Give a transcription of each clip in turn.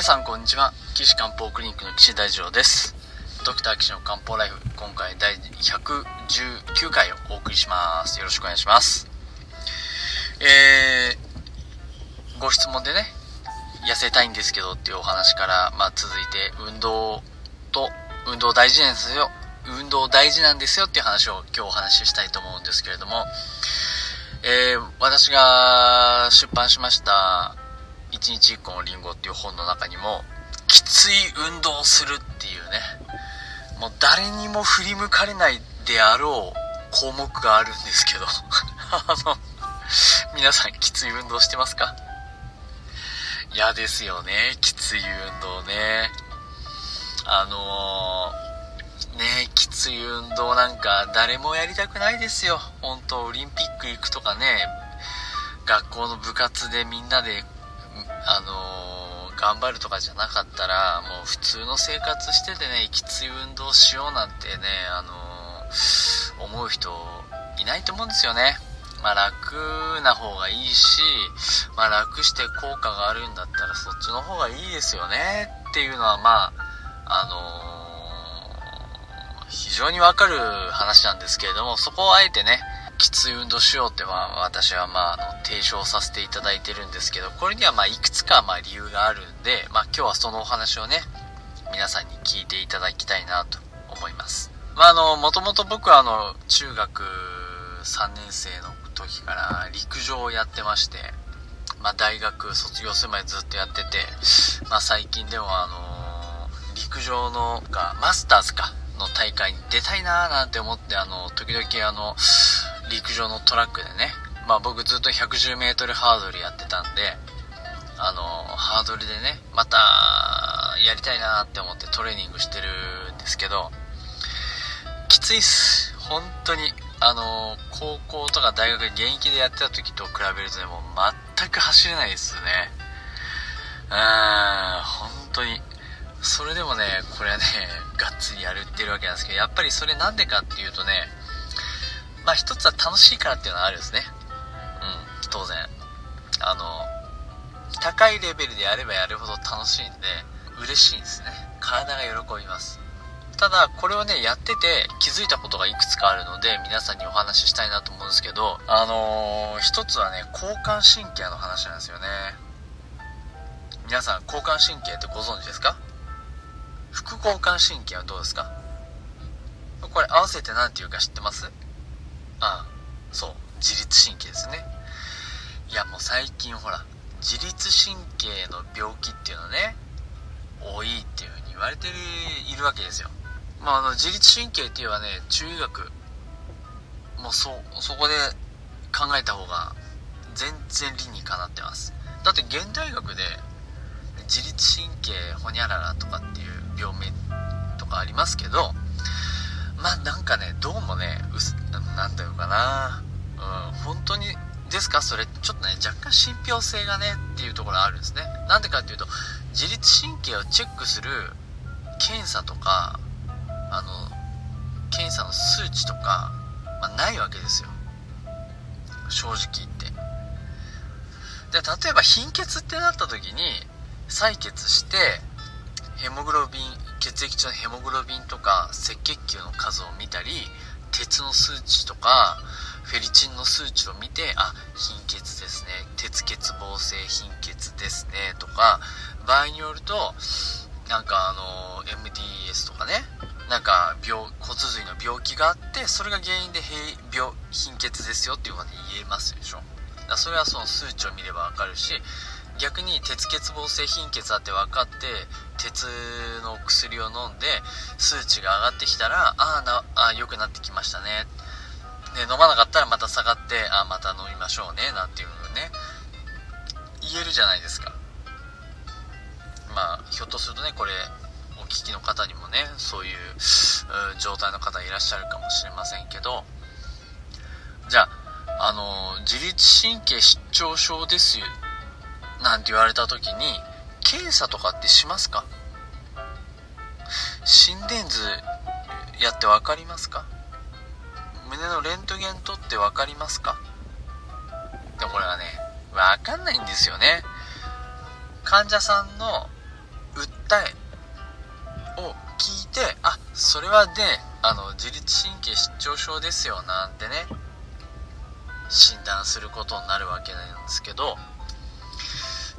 皆さんこんにちは。岸漢方クリニックの岸大二郎です。ドクター岸の漢方ライフ今回第119回をお送りします。よろしくお願いします。えー、ご質問でね痩せたいんですけどっていうお話から、まあ、続いて運動と運動大事なんですよ。運動大事なんですよっていう話を今日お話ししたいと思うんですけれどもえー、私が出版しました1日1個のリンゴっていう本の中にもきつい運動をするっていうね。もう誰にも振り向かれないであろう項目があるんですけど。あの皆さんきつい運動してますか？嫌ですよね。きつい運動ね。あのーねきつい運動なんか誰もやりたくないですよ。本当オリンピック行くとかね、学校の部活でみんなで、あのー、頑張るとかじゃなかったら、もう普通の生活しててね、きつい運動しようなんてね、あのー、思う人いないと思うんですよね。まあ楽な方がいいし、まあ楽して効果があるんだったらそっちの方がいいですよねっていうのはまあ、あのー非常にわかる話なんですけれども、そこをあえてね、きつい運動しようっては私はまああの提唱させていただいてるんですけど、これにはまあいくつかまあ理由があるんで、まあ今日はそのお話をね、皆さんに聞いていただきたいなと思います。まああの、もともと僕はあの、中学3年生の時から陸上をやってまして、まあ大学卒業するまでずっとやってて、まあ最近でもあの、陸上のが、マスターズか、の大会に出たいなーなんて思って、あの、時々あの、陸上のトラックでね、まあ僕ずっと 110m ハードルやってたんで、あの、ハードルでね、また、やりたいなって思ってトレーニングしてるんですけど、きついっす。本当に。あの、高校とか大学現役でやってた時と比べるとね、もう全く走れないですね。うーん、本当に。それでもね、これはね、がっつりやるってるわけなんですけど、やっぱりそれなんでかっていうとね、まあ一つは楽しいからっていうのはあるんですね。うん、当然。あの、高いレベルでやればやるほど楽しいんで、嬉しいんですね。体が喜びます。ただ、これをね、やってて気づいたことがいくつかあるので、皆さんにお話ししたいなと思うんですけど、あのー、一つはね、交感神経の話なんですよね。皆さん、交感神経ってご存知ですか？副交感神経はどうですか？これ合わせて何て言うか知ってます？あそう。自律神経ですね。いやもう最近ほら自律神経の病気っていうのね多いっていうふうに言われているわけですよ。まああの自律神経っていうのはね中医学もうそそこで考えた方が全然理にかなってます。だって現代学で自律神経ほにゃららとかっていう病名とかありますけどまあなんかねどうな。うん本当にですか？それちょっとね若干信憑性がねっていうところあるんですね。なんでかっていうと自律神経をチェックする検査とかあの検査の数値とか、まあ、ないわけですよ。正直言って。で例えば貧血ってなった時に採血してヘモグロビン血液中のヘモグロビンとか赤血球の数を見たり鉄の数値とかフェリチンの数値を見てあ貧血ですね。鉄欠乏性貧血ですねとか場合によるとなんかあの MDS とかね。なんか病骨髄の病気があってそれが原因で病貧血ですよっていうふうに言えますでしょ。だそれはその数値を見ればわかるし逆に鉄欠乏性貧血だって分かって鉄の薬を飲んで数値が上がってきたらあなあ良くなってきましたね。で飲まなかったらまた下がってあまた飲みましょうねなんていうのね。言えるじゃないですか。まあひょっとするとねこれお聞きの方にもねそういう状態の方いらっしゃるかもしれませんけど。じゃああの自律神経失調症ですよ。なんて言われた時に検査とかってしますか？心電図やって分かりますか？胸のレントゲン取って分かりますか？でもこれはね分かんないんですよね。患者さんの訴えを聞いてあそれはであの自律神経失調症ですよなんてね診断することになるわけなんですけど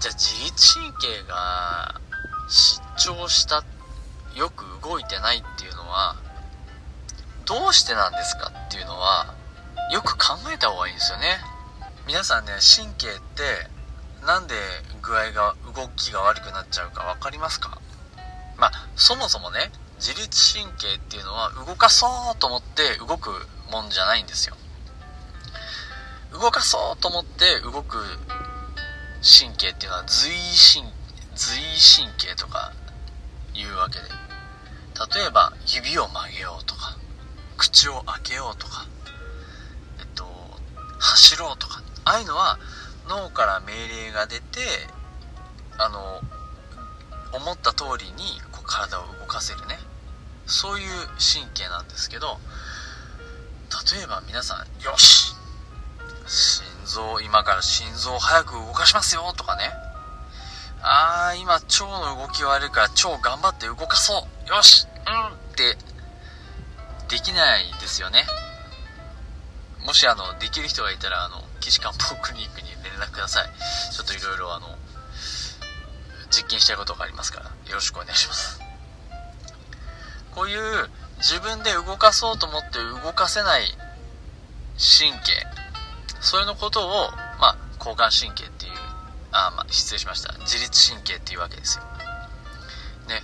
じゃあ自律神経が失調したよく動いてないっていうのはどうしてなんですかっていうのはよく考えた方がいいんですよね。皆さんね神経ってなんで具合が動きが悪くなっちゃうか分かりますか？まあそもそもね自律神経っていうのは動かそうと思って動くもんじゃないんですよ。動かそうと思って動く神経っていうのは随神随神経とかいうわけで。例えば指を曲げようとか口を開けようとかえっと走ろうとか。ああいうのは脳から命令が出てあの思った通りにこう体を動かせるね。そういう神経なんですけど例えば皆さんよし臓今から心臓を早く動かしますよとかね。あー今腸の動き悪いから腸頑張って動かそう。よし。うんってできないですよね。もしあのできる人がいたらあの岸漢方クリニックに連絡ください。ちょっといろいろあの実験したいことがありますからよろしくお願いします。こういう自分で動かそうと思って動かせない神経それのことを、まあ、交感神経っていうあ、まあ、失礼しました。自律神経っていうわけですよ。ね。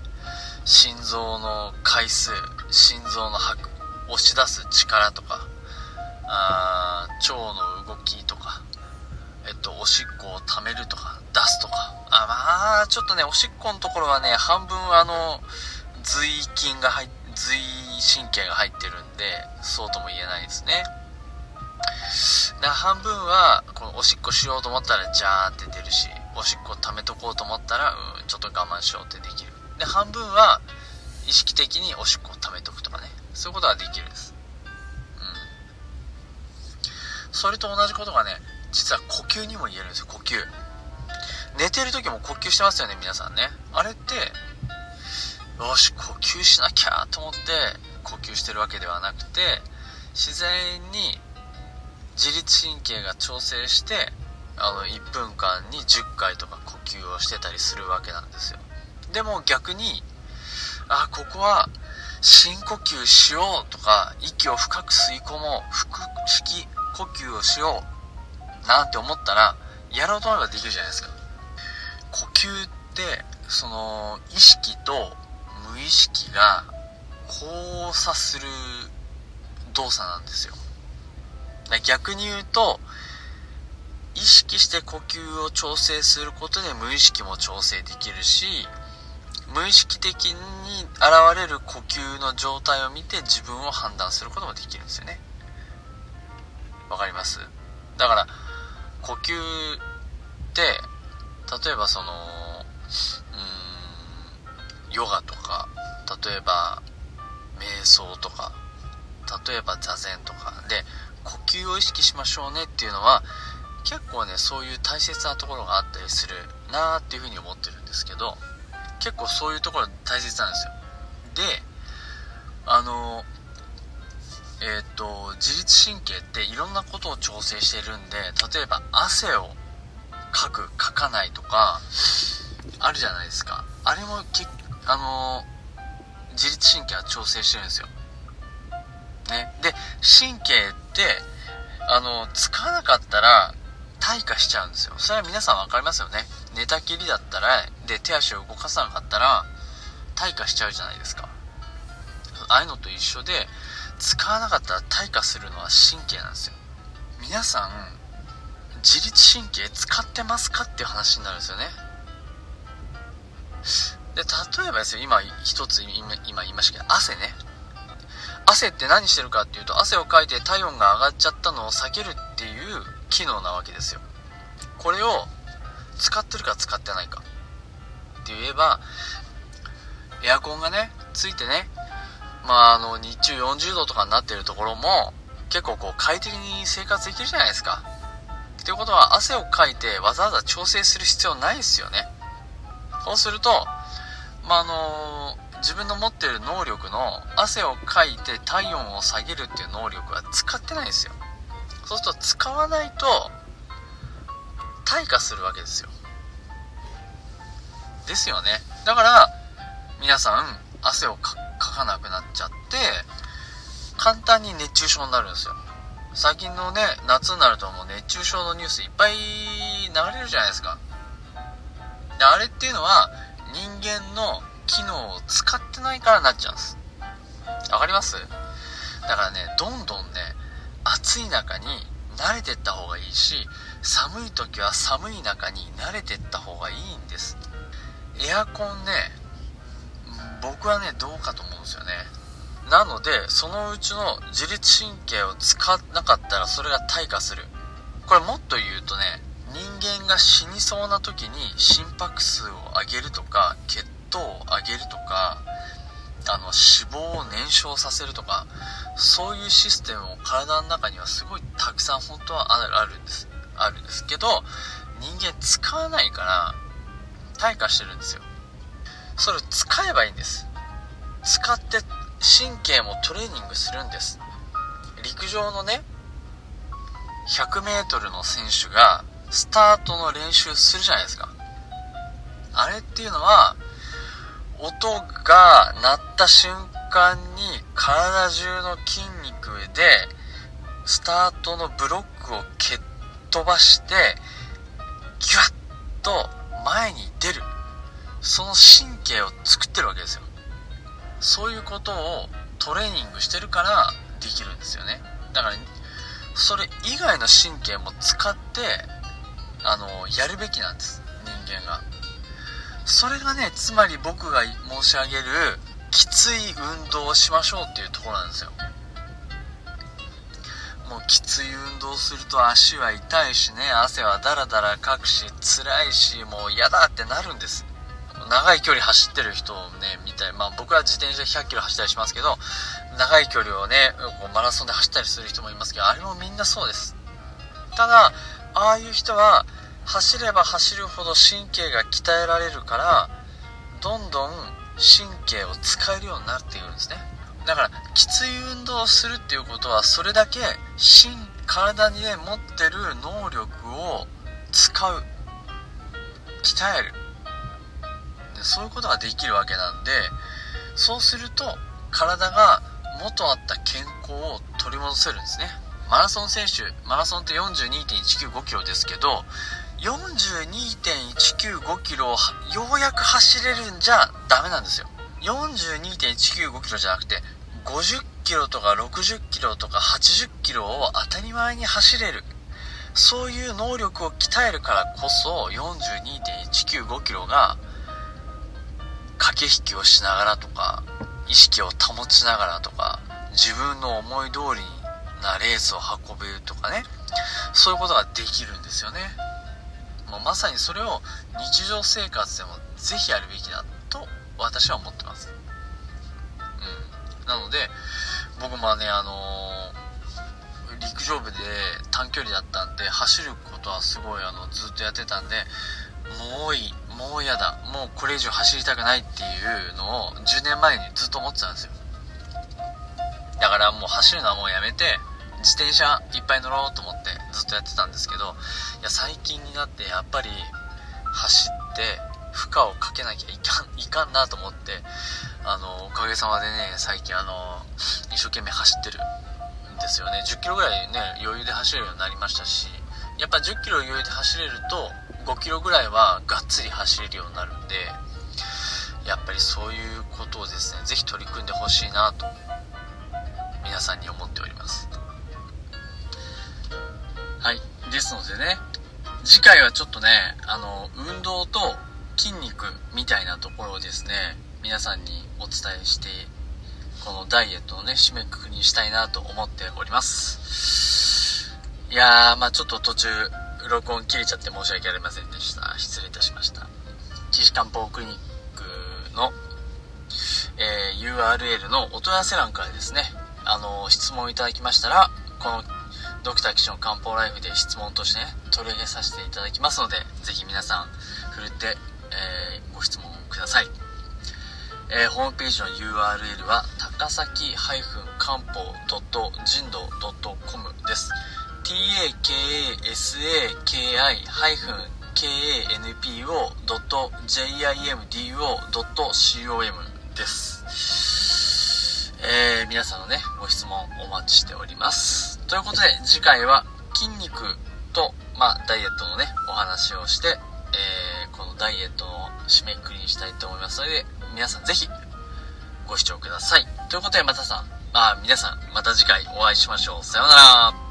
心臓の回数心臓の吐く押し出す力とかあ腸の動きとかえっとおしっこを溜めるとか出すとか。あまあちょっとねおしっこのところはね半分あの髄筋が入髄神経が入ってるんでそうとも言えないですね。で半分はこのおしっこしようと思ったらジャーンって出るしおしっこ溜めとこうと思ったらうんちょっと我慢しようってできる。で半分は意識的におしっこを溜めとくとかね。そういうことができるんです。うん。それと同じことがね実は呼吸にも言えるんですよ呼吸。寝てる時も呼吸してますよね皆さんね。あれってよし呼吸しなきゃと思って呼吸してるわけではなくて自然に自律神経が調整してあの1分間に10回とか呼吸をしてたりするわけなんですよ。でも逆にあここは深呼吸しようとか息を深く吸い込もう腹式呼吸をしようなんて思ったらやろうと思えばできるじゃないですか。呼吸ってその意識と無意識が交差する動作なんですよ。逆に言うと意識して呼吸を調整することで無意識も調整できるし無意識的に現れる呼吸の状態を見て自分を判断することもできるんですよね。わかります？だから呼吸って例えばそのうんヨガとか例えば瞑想とか例えば座禅とか。で呼吸を意識しましょうねっていうのは結構ねそういう大切なところがあったりするなーっていうふうに思ってるんですけど結構そういうところ大切なんですよ。であのえっ、と自律神経っていろんなことを調整してるんで例えば汗をかくかかないとかあるじゃないですか。あれもけあの自律神経は調整してるんですよ。ね。で神経ってあの使わなかったら退化しちゃうんですよ。それは皆さん分かりますよね。寝たきりだったらで手足を動かさなかったら退化しちゃうじゃないですか。ああいうのと一緒で使わなかったら退化するのは神経なんですよ。皆さん自律神経使ってますかっていう話になるんですよね。で例えばですよ。今一つ今今言いましたけど汗ね。汗って何してるかっていうと汗をかいて体温が上がっちゃったのを避けるっていう機能なわけですよ。これを使ってるか使ってないか。って言えばエアコンがねついてねまああの日中40度とかになってるところも結構こう快適に生活できるじゃないですか。っていうことは汗をかいてわざわざ調整する必要ないですよね。そうするとまあ、あの自分の持ってる能力の汗をかいて体温を下げるっていう能力は使ってないんですよ。そうすると使わないと退化するわけですよ。ですよね。だから皆さん汗をかかなくなっちゃって簡単に熱中症になるんですよ。最近のね夏になるともう熱中症のニュースいっぱい流れるじゃないですか。であれっていうのは人間の機能を使ってないからなっちゃうんです。わかります？だからねどんどんね暑い中に慣れてった方がいいし寒い時は寒い中に慣れてった方がいいんです。エアコンね僕はねどうかと思うんですよね。なのでそのうちの自律神経を使わなかったらそれが退化する。これもっと言うとね人間が死にそうな時に心拍数を上げるとか血糖を上げるとかあの脂肪を燃焼させるとかそういうシステムも体の中にはすごいたくさん本当はあるんですあるんですけど人間使わないから退化してるんですよ。それを使えばいいんです。使って神経もトレーニングするんです。陸上のね 100m の選手がスタートの練習するじゃないですか。あれっていうのは音が鳴った瞬間に体中の筋肉でスタートのブロックを蹴っ飛ばしてギュッと前に出る。その神経を作ってるわけですよ。そういうことをトレーニングしてるからできるんですよね。だからそれ以外の神経も使ってあのやるべきなんです。人間が。それがねつまり僕が申し上げるきつい運動をしましょうっていうところなんですよ。もうきつい運動すると足は痛いしね汗はダラダラかくし辛いしもう嫌だってなるんです。長い距離走ってる人をね、見たり、まあ僕は自転車100キロ走ったりしますけど、長い距離をね、こうマラソンで走ったりする人もいますけど、あれもみんなそうです。ただ、ああいう人は、走れば走るほど神経が鍛えられるから、どんどん神経を使えるようになっているんですね。だから、きつい運動をするっていうことは、それだけ、心、体にね、持ってる能力を使う。鍛えるで。そういうことができるわけなんでそうすると体が元あった健康を取り戻せるんですねマラソン選手マラソンって42.195キロですけど42.195キロをようやく走れるんじゃダメなんですよ。42.195キロじゃなくて50キロとか60キロとか80キロを当たり前に走れる。そういう能力を鍛えるからこそ42.195キロが駆け引きをしながらとか、意識を保ちながらとか、自分の思い通りなレースを運べるとかね、そういうことができるんですよね。もうまさにそれを日常生活でもぜひやるべきだと私は思ってます。うん。なので、僕もね、あのー、陸上部で短距離だったんで、走ることはすごいあの、ずっとやってたんで、もういい。もう嫌だもうこれ以上走りたくないっていうのを10年前にずっと思ってたんですよだからもう走るのはもうやめて自転車いっぱい乗ろうと思ってずっとやってたんですけどいや最近になってやっぱり走って負荷をかけなきゃいかん いかんなと思ってあのおかげさまでね最近あの一生懸命走ってるんですよね。10キロぐらいね余裕で走れるようになりましたしやっぱ10キロ余裕で走れると5キロぐらいはがっつり走れるようになるんでやっぱりそういうことをですね是非取り組んでほしいなと皆さんに思っております。ですのでね次回はちょっとねあの運動と筋肉みたいなところをですね皆さんにお伝えしてこのダイエットのね締めくくりにしたいなと思っておりますいやーまあちょっと途中録音切れちゃって申し訳ありませんでした。失礼いたしました。岸漢方クリニックの、えー、URL のお問い合わせ欄からですね、あの、質問いただきましたら、このドクター岸の漢方ライフで質問としてね、取り上げさせていただきますので、ぜひ皆さん、ふるって、えー、ご質問ください。えー、ホームページの URL は高崎漢方人道 .com です。takasaki-kanpo.jimdo.com です。えー、皆さんのね、ご質問お待ちしております。ということで、次回は筋肉と、まあ、ダイエットのね、お話をして、えー、このダイエットの締めくくりにしたいと思いますので、皆さんぜひご視聴ください。ということで、またさん、まあ皆さん、また次回お会いしましょう。さようなら。